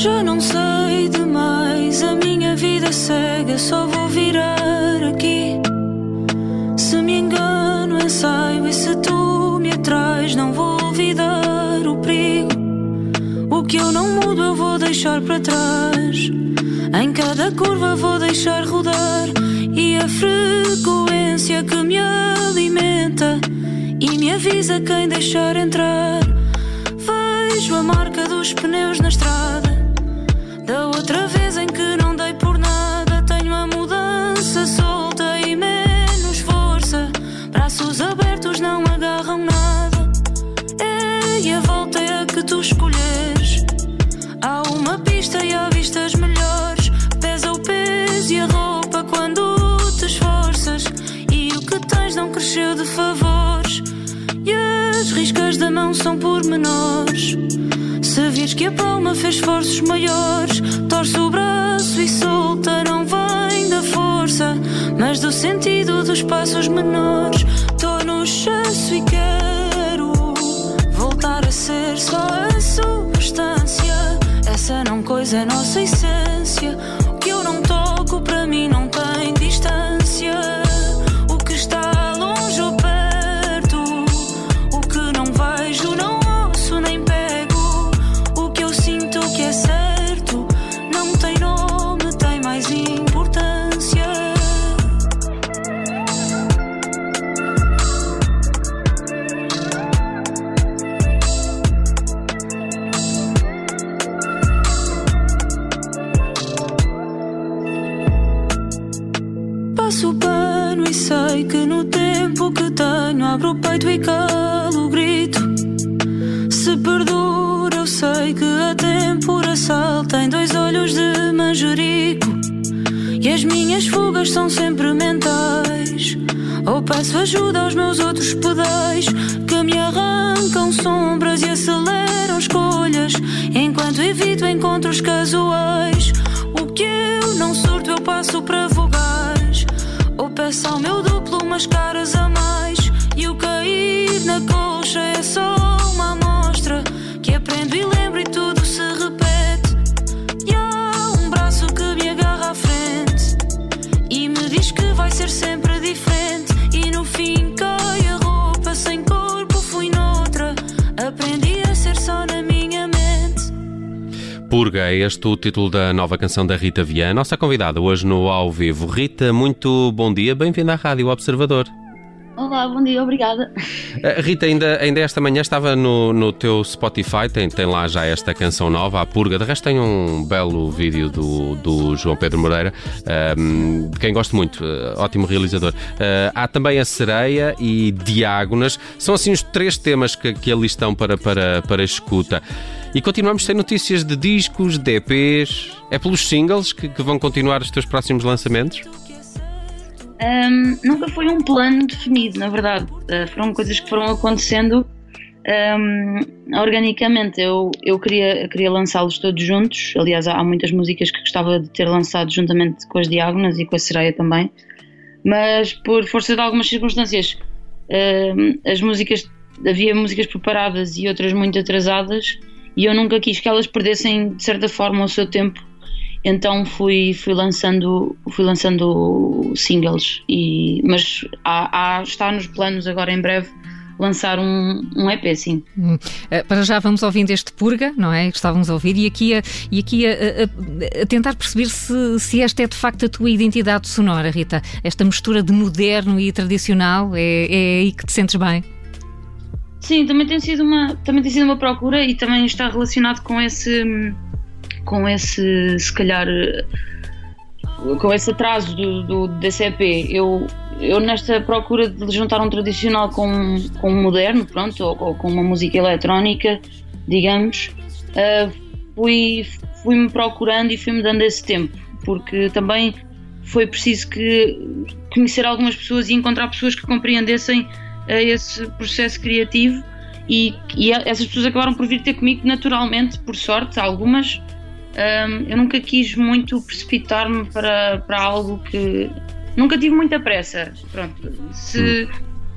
Já não sei demais, a minha vida cega, só vou virar aqui. Se me engano, ensaio, e se tu me atrás, não vou olvidar o perigo. O que eu não mudo, eu vou deixar para trás. Em cada curva vou deixar rodar e a frequência que me alimenta e me avisa quem deixar entrar. Vejo a marca dos pneus na estrada. Da outra vez em que não dei por nada, tenho a mudança solta e menos força. Braços abertos não agarram nada. É, e a volta é a que tu escolhes. Há uma pista e há vistas melhores. Pesa o peso e a roupa quando te esforças. E o que tens não cresceu de favores. E as riscas da mão são pormenores. Se vires que a palma fez esforços maiores, torce o braço e solta, não vem da força, mas do sentido dos passos menores. Tô no chasso e quero voltar a ser só a substância. Essa não coisa é nossa essência. Sei que a temperação tem dois olhos de manjerico. E as minhas fugas são sempre mentais. Ou peço ajuda aos meus outros pedais que me arrancam sombras e aceleram escolhas. Enquanto evito encontros casuais. O que eu não surto, eu passo para vogais. Ou peço ao meu duplo umas caras Purga é este o título da nova canção da Rita Viana, nossa convidada hoje no Ao Vivo. Rita, muito bom dia, bem-vinda à Rádio Observador. Olá, bom dia, obrigada. Uh, Rita, ainda, ainda esta manhã estava no, no teu Spotify, tem, tem lá já esta canção nova, A Purga. De resto, tem um belo vídeo do, do João Pedro Moreira, um, de quem gosto muito, uh, ótimo realizador. Uh, há também A Sereia e Diágonas, são assim os três temas que, que ali estão para, para, para escuta. E continuamos sem notícias de discos, de EPs. É pelos singles que, que vão continuar os teus próximos lançamentos? Um, nunca foi um plano definido, na verdade. Uh, foram coisas que foram acontecendo um, organicamente. Eu, eu queria, queria lançá-los todos juntos. Aliás, há, muitas músicas que gostava de ter lançado juntamente com as Diágonas e com a Sereia também. Mas por força de algumas circunstâncias, um, as músicas havia músicas preparadas e outras muito atrasadas e eu nunca quis que elas perdessem de certa forma o seu tempo então fui, fui lançando fui lançando singles e mas há, há, está nos planos agora em breve lançar um, um EP, sim. Hum. Uh, para já vamos ouvindo este Purga, não é? Que estávamos a ouvir, e aqui a, e aqui a, a, a, tentar perceber se, se esta é de facto a tua identidade sonora, Rita. Esta mistura de moderno e tradicional, é, é aí que te sentes bem? Sim, também tem sido uma, também tem sido uma procura e também está relacionado com esse com esse, se calhar, com esse atraso do, do DCP, eu, eu nesta procura de juntar um tradicional com, com um moderno, pronto, ou, ou com uma música eletrónica, digamos, uh, fui, fui-me procurando e fui-me dando esse tempo, porque também foi preciso que conhecer algumas pessoas e encontrar pessoas que compreendessem uh, esse processo criativo e, e essas pessoas acabaram por vir ter comigo naturalmente, por sorte, algumas, um, eu nunca quis muito precipitar-me para, para algo que. Nunca tive muita pressa. Pronto. Se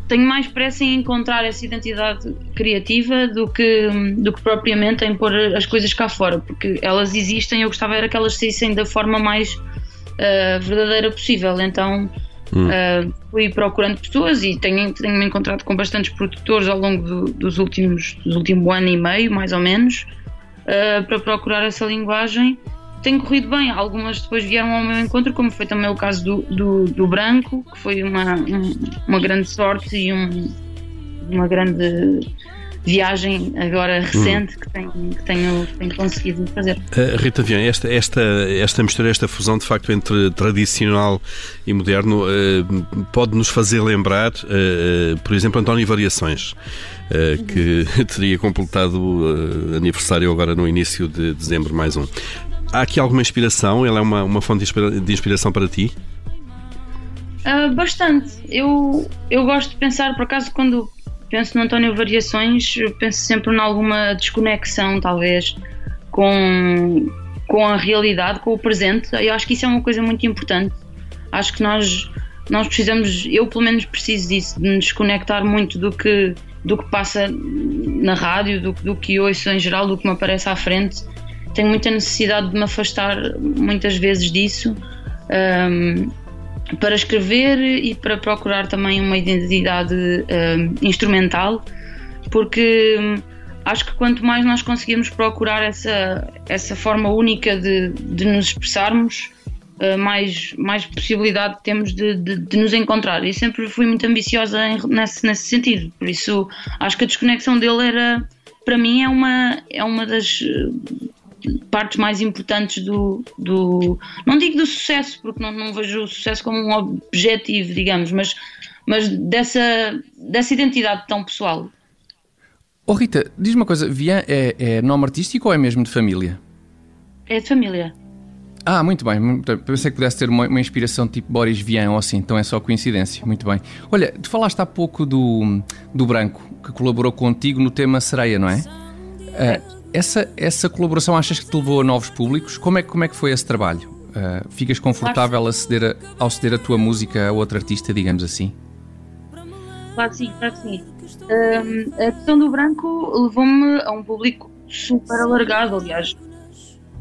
tenho mais pressa em encontrar essa identidade criativa do que, do que propriamente em pôr as coisas cá fora, porque elas existem. Eu gostava era que elas saíssem da forma mais uh, verdadeira possível. Então hum. uh, fui procurando pessoas e tenho, tenho me encontrado com bastantes produtores ao longo do, dos últimos dos último ano e meio, mais ou menos, uh, para procurar essa linguagem. Tem corrido bem, algumas depois vieram ao meu encontro, como foi também o caso do, do, do Branco, que foi uma, um, uma grande sorte e um, uma grande viagem agora recente hum. que, tenho, que tenho, tenho conseguido fazer. Uh, Rita Vian, esta, esta, esta mistura, esta fusão de facto entre tradicional e moderno uh, pode nos fazer lembrar, uh, por exemplo, António Variações. Que teria completado aniversário agora no início de dezembro, mais um. Há aqui alguma inspiração? Ele é uma, uma fonte de inspiração para ti? Uh, bastante. Eu, eu gosto de pensar, por acaso, quando penso no António Variações, penso sempre em alguma desconexão, talvez, com, com a realidade, com o presente. Eu acho que isso é uma coisa muito importante. Acho que nós, nós precisamos, eu pelo menos preciso disso, de nos desconectar muito do que, do que passa na rádio, do, do que ouço em geral, do que me aparece à frente. Tenho muita necessidade de me afastar muitas vezes disso. Um, para escrever e para procurar também uma identidade uh, instrumental, porque um, acho que quanto mais nós conseguirmos procurar essa, essa forma única de, de nos expressarmos, uh, mais, mais possibilidade temos de, de, de, nos encontrar. E sempre fui muito ambiciosa em, nesse, nesse sentido, por isso acho que a desconexão dele era, para mim, é uma, é uma das partes mais importantes do, do não digo do sucesso, porque não, não vejo o sucesso como um objetivo, digamos, mas, mas dessa, dessa identidade tão pessoal. Oh Rita, diz uma coisa, Vian é, é nome artístico ou é mesmo de família? É de família. Ah, muito bem. Pensei que pudesse ter uma, uma, inspiração tipo Boris Vian ou assim, então é só coincidência. Muito bem. Olha, tu falaste há pouco do, do Branco, que colaborou contigo no tema Sereia, não é? Uh, essa, essa colaboração achas que te levou a novos públicos? Como é, como é que foi esse trabalho? Uh, ficas confortável a ceder a, ao ceder a tua música a outro artista, digamos assim? Claro que sim, claro que sim. Um, a questão do branco levou-me a um público super alargado, aliás.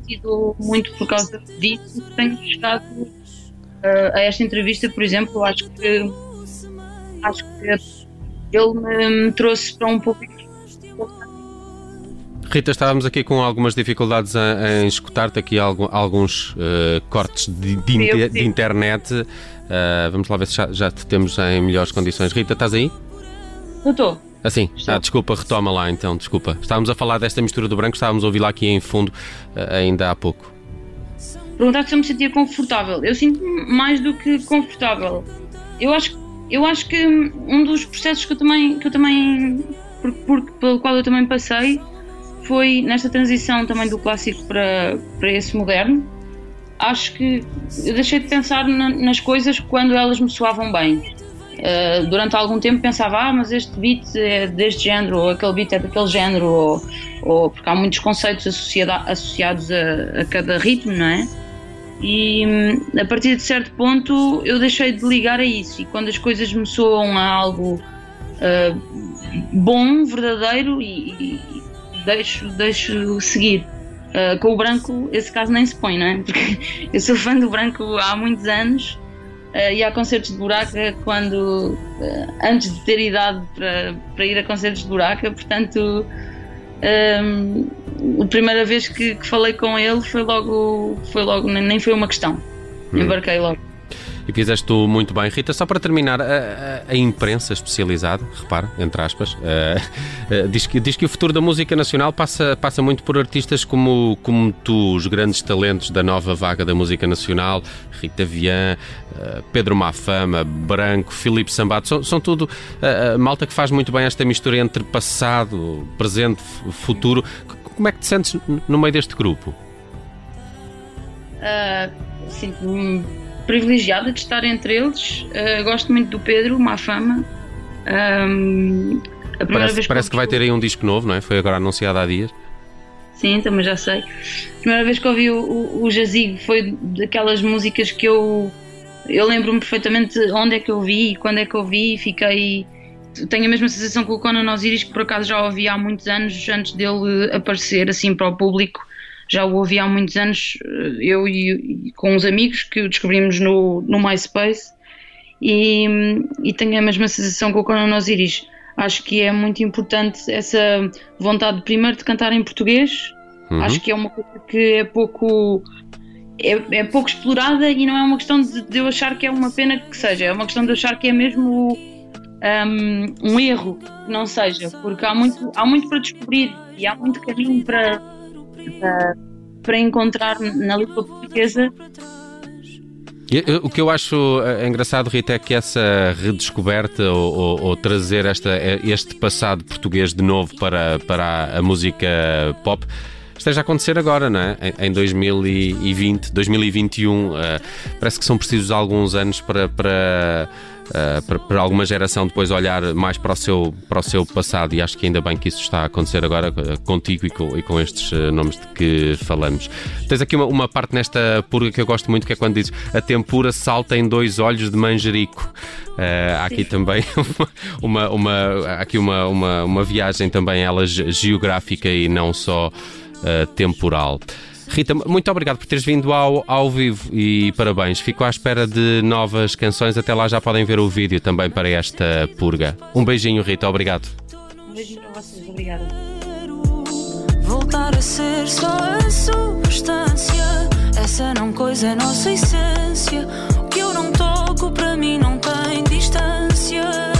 Sido muito por causa disso que tenho chegado uh, a esta entrevista, por exemplo. Acho que acho que ele me, me trouxe para um público Rita, estávamos aqui com algumas dificuldades em, em escutar-te aqui alguns uh, cortes de, de, de internet. Uh, vamos lá ver se já, já, te temos em melhores condições. Rita, estás aí? Eu estou. Assim, ah, desculpa, retoma lá então, desculpa. Estávamos a falar desta mistura do branco, estávamos a ouvir lá aqui em fundo uh, ainda há pouco. Perguntar se eu me sentia confortável. Eu sinto-me mais do que confortável. Eu acho, eu acho que um dos processos que eu também, que eu também por, por, pelo qual eu também passei foi nesta transição também do clássico para, para esse moderno. Acho que eu deixei de pensar na, nas coisas quando elas me soavam bem. Uh, durante algum tempo pensava, ah, mas este beat é deste género, ou aquele beat é daquele género, ou, ou porque há muitos conceitos associados a, a cada ritmo, não é? E hum, a partir de certo ponto eu deixei de ligar a isso, e quando as coisas me soam a algo uh, bom, verdadeiro e, deixo, deixo seguir. Uh, com o branco, esse caso nem se põe, não é? Porque eu sou fã do branco há muitos anos uh, e há concertos de buraca quando. Uh, antes de ter idade para, para ir a concertos de buraca, portanto. Um, a primeira vez que, que, falei com ele foi logo, foi logo nem foi uma questão. Hum. Embarquei logo. E fizeste tu muito bem. Rita, só para terminar, a, a, imprensa especializada, repara, entre aspas, uh, uh, diz, que, diz que o futuro da música nacional passa, passa muito por artistas como, como tu, os grandes talentos da nova vaga da música nacional, Rita Vian, uh, Pedro Mafama, Branco, Filipe Sambato, são, são tudo malta que faz muito bem esta mistura entre passado, presente, futuro. Como é que te sentes no meio deste grupo? Sinto-me privilegiada de estar entre eles. Uh, gosto muito do Pedro, má fama. Um, parece, parece que, que vai ter aí um disco novo, não é? Foi agora anunciado há dias. Sim, também já sei. A primeira vez que ouvi o, o, o Jazigo foi daquelas músicas que eu. Eu lembro-me perfeitamente onde é que eu vi e quando é que eu vi e fiquei. Tenho a mesma sensação com o Conan Osiris, que por acaso já ouvi há muitos anos, antes dele aparecer assim para o público já o ouvi há muitos anos, eh, eu e, e com uns amigos que o descobrimos no, no MySpace e, e tenho a mesma sensação com o Conan Osiris. Acho que é muito importante essa vontade, primeiro, de cantar em português. Uhum. Acho que é uma coisa que é pouco é, é, pouco explorada e não é uma questão de, de, eu achar que é uma pena que seja, é uma questão de eu achar que é mesmo um, um, erro que não seja, porque há muito, há muito para descobrir e há muito caminho para, para, encontrar na língua portuguesa. O que eu acho eh, engraçado, Rita, é que essa redescoberta ou, ou, ou trazer esta, este passado português de novo para, para a música pop esteja a acontecer agora, não é? Em 2020, 2021. Uh, parece que são precisos alguns anos para, para, uh, para, para, alguma geração depois olhar mais para o, seu, para o seu passado e acho que ainda bem que isso está a acontecer agora uh, contigo e com, e com estes uh, nomes de que falamos. Tens aqui uma, uma, parte nesta purga que eu gosto muito que é quando dizes a tempura salta em dois olhos de manjerico. há aqui também uma, uma, aqui uma, uma, uma viagem também ela geográfica e não só uh, temporal. Rita, muito obrigado por teres vindo ao, ao vivo e parabéns. Fico à espera de novas canções. Até lá já podem ver o vídeo também para esta purga. Um beijinho, Rita. Obrigado. Um beijinho para vocês. Obrigada. Voltar a ser só a substância. Essa não coisa é nossa essência. O que eu não toco para mim não tem distância.